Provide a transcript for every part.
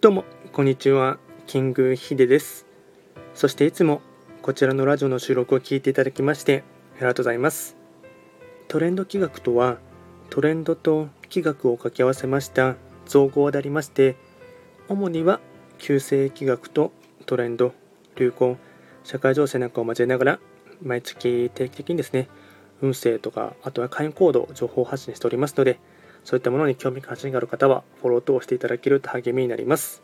どうも、こんにちは。キングヒデです。そしていつもこちらのラジオの収録を聞いていただきましてありがとうございます。トレンド企画とは、トレンドと企画を掛け合わせました造語でありまして、主には旧世企画とトレンド、流行、社会情勢なんかを交えながら、毎月定期的にですね、運勢とか、あとは会員行動、情報発信しておりますので、そういったものに興味関心がある方は、フォロー等をしていただけると励みになります。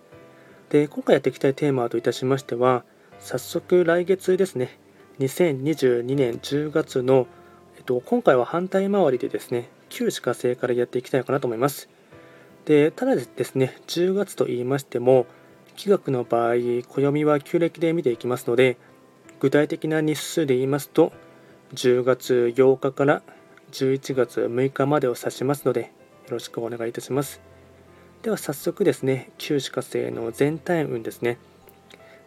で、今回やっていきたいテーマといたしましては、早速来月ですね、2022年10月の、えっと、今回は反対回りでですね、旧歯科生からやっていきたいかなと思います。で、ただですね、10月と言いましても、気学の場合、暦は旧暦で見ていきますので、具体的な日数で言いますと、10月8日から11月6日までを指しますので、ろしくお願いいたします。では早速ですね、旧歯科生の全体運ですね。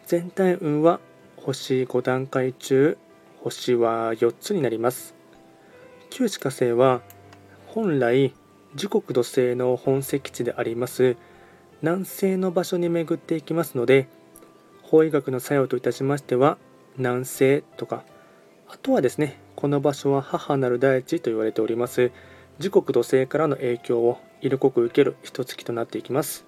全体運は星5段階中、星は4つになります。旧歯科生は本来時刻土星の本石地であります南西の場所に巡っていきますので法医学の作用といたしましては南西とかあとはですねこの場所は母なる大地と言われております時刻土星からの影響を色濃く受ける一月となっていきます。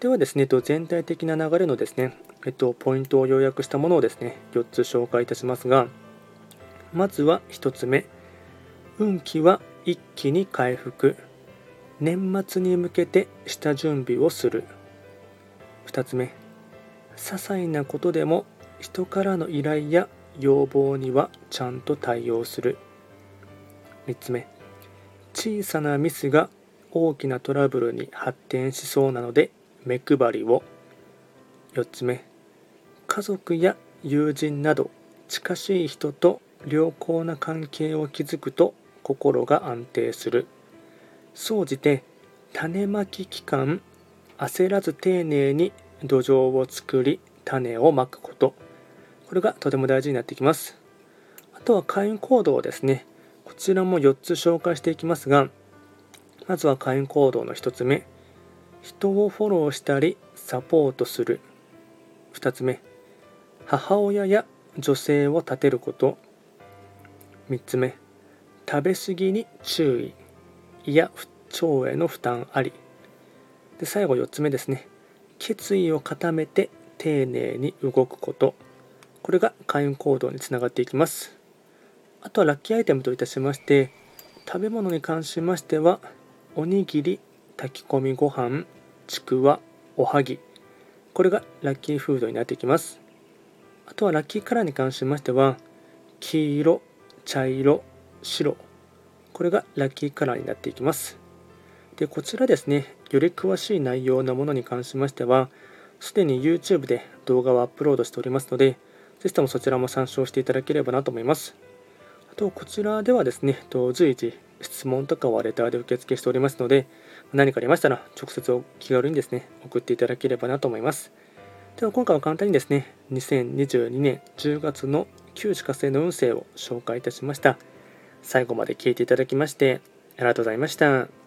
ではですね全体的な流れのですねえっとポイントを要約したものをですね4つ紹介いたしますがまずは1つ目。運気は一気に回復。年末に向けて下準備をする。2つ目。些細なことでも人からの依頼や要望にはちゃんと対応する。3つ目。小さなミスが大きなトラブルに発展しそうなので目配りを。4つ目家族や友人など近しい人と良好な関係を築くと心が安定する。総じて種まき期間焦らず丁寧に土壌を作り種をまくこと。これがとても大事になってきます。あとは会員行動ですね。こちらも4つ紹介していきますがまずは会員行動の1つ目。人をフォローしたりサポートする。2つ目。母親や女性を立てること。3つ目。食べ過ぎに注意。いや腸への負担あり。で最後4つ目ですね。決意を固めて丁寧に動くこと。これが開運行動につながっていきます。あとはラッキーアイテムといたしまして食べ物に関しましてはおにぎり炊き込みご飯ちくわおはぎ。これがラッキーフードになっていきます。あとはラッキーカラーに関しましては黄色茶色白。これがラッキーカラーになっていきます。でこちらですねより詳しい内容のものに関しましてはすでに YouTube で動画をアップロードしておりますのでぜひともそちらも参照していただければなと思います。あとこちらではですね随時質問とかはレターで受付しておりますので何かありましたら直接お気軽にですね送っていただければなと思いますでは今回は簡単にですね2022年10月の旧歯科生の運勢を紹介いたしました最後まで聞いていただきましてありがとうございました。